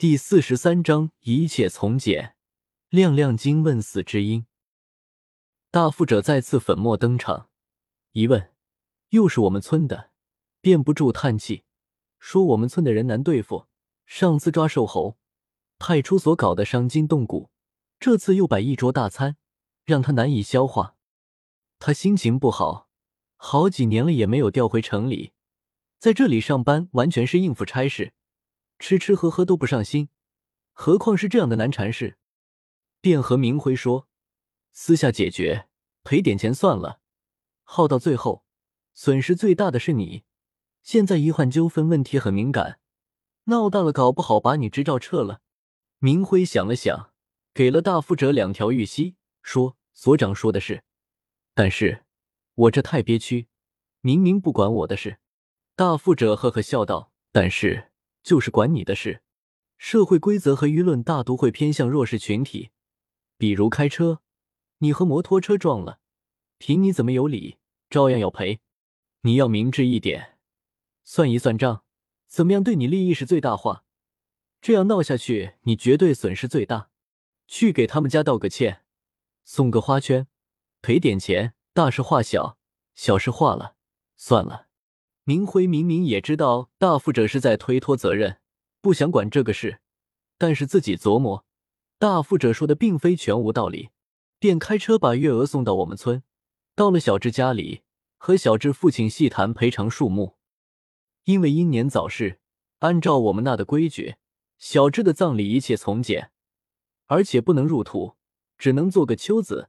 第四十三章一切从简。亮亮惊问死之音。大富者再次粉墨登场，一问，又是我们村的，便不住叹气，说我们村的人难对付。上次抓瘦猴，派出所搞得伤筋动骨，这次又摆一桌大餐，让他难以消化。他心情不好，好几年了也没有调回城里，在这里上班完全是应付差事。吃吃喝喝都不上心，何况是这样的难缠事？便和明辉说，私下解决，赔点钱算了。耗到最后，损失最大的是你。现在医患纠纷问题很敏感，闹大了，搞不好把你执照撤了。明辉想了想，给了大富者两条玉溪，说：“所长说的是，但是我这太憋屈，明明不管我的事。”大富者呵呵笑道：“但是。”就是管你的事，社会规则和舆论大都会偏向弱势群体，比如开车，你和摩托车撞了，凭你怎么有理，照样要赔。你要明智一点，算一算账，怎么样对你利益是最大化？这样闹下去，你绝对损失最大。去给他们家道个歉，送个花圈，赔点钱，大事化小，小事化了，算了。明辉明明也知道大富者是在推脱责任，不想管这个事，但是自己琢磨，大富者说的并非全无道理，便开车把月娥送到我们村，到了小智家里，和小智父亲细谈赔偿数目。因为英年早逝，按照我们那的规矩，小智的葬礼一切从简，而且不能入土，只能做个秋子，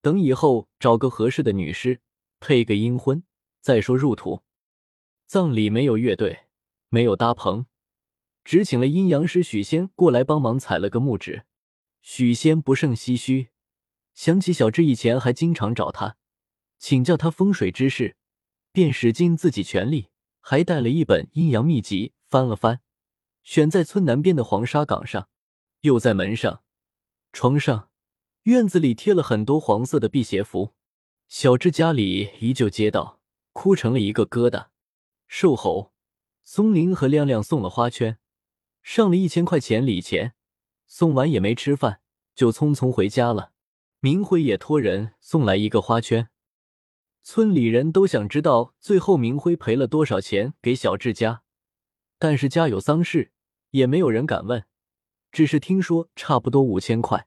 等以后找个合适的女尸，配个阴婚，再说入土。葬礼没有乐队，没有搭棚，只请了阴阳师许仙过来帮忙采了个木纸。许仙不胜唏嘘，想起小智以前还经常找他请教他风水之事，便使尽自己全力，还带了一本阴阳秘籍，翻了翻，选在村南边的黄沙岗上，又在门上、床上、院子里贴了很多黄色的辟邪符。小智家里依旧街道，哭成了一个疙瘩。瘦猴、松林和亮亮送了花圈，上了一千块钱礼钱，送完也没吃饭，就匆匆回家了。明辉也托人送来一个花圈。村里人都想知道最后明辉赔了多少钱给小智家，但是家有丧事，也没有人敢问，只是听说差不多五千块，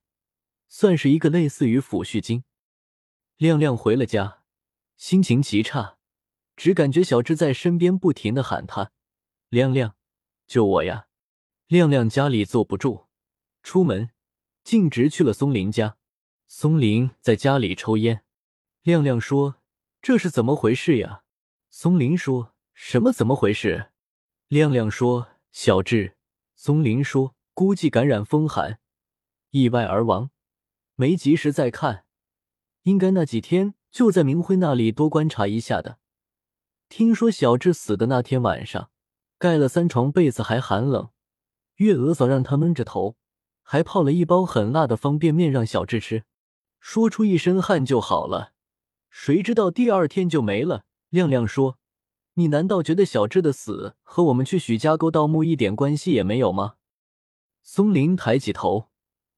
算是一个类似于抚恤金。亮亮回了家，心情极差。只感觉小智在身边不停的喊他：“亮亮，救我呀！”亮亮家里坐不住，出门径直去了松林家。松林在家里抽烟。亮亮说：“这是怎么回事呀？”松林说：“什么怎么回事？”亮亮说：“小智。”松林说：“估计感染风寒，意外而亡，没及时再看，应该那几天就在明辉那里多观察一下的。”听说小智死的那天晚上，盖了三床被子还寒冷。月娥嫂让他闷着头，还泡了一包很辣的方便面让小智吃，说出一身汗就好了。谁知道第二天就没了。亮亮说：“你难道觉得小智的死和我们去许家沟盗墓一点关系也没有吗？”松林抬起头，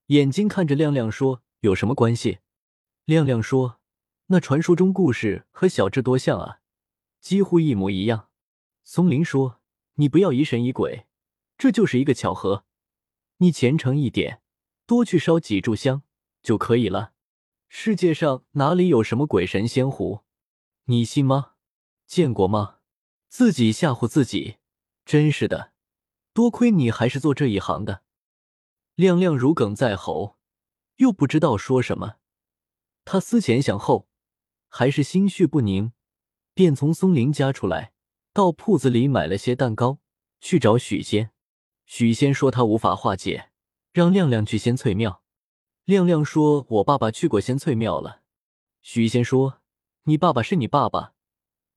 眼睛看着亮亮说：“有什么关系？”亮亮说：“那传说中故事和小智多像啊！”几乎一模一样。松林说：“你不要疑神疑鬼，这就是一个巧合。你虔诚一点，多去烧几炷香就可以了。世界上哪里有什么鬼神仙狐？你信吗？见过吗？自己吓唬自己，真是的。多亏你还是做这一行的。”亮亮如鲠在喉，又不知道说什么。他思前想后，还是心绪不宁。便从松林家出来，到铺子里买了些蛋糕，去找许仙。许仙说他无法化解，让亮亮去仙翠庙。亮亮说：“我爸爸去过仙翠庙了。”许仙说：“你爸爸是你爸爸，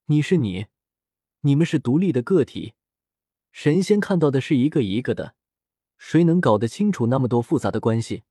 你是你，你们是独立的个体。神仙看到的是一个一个的，谁能搞得清楚那么多复杂的关系？”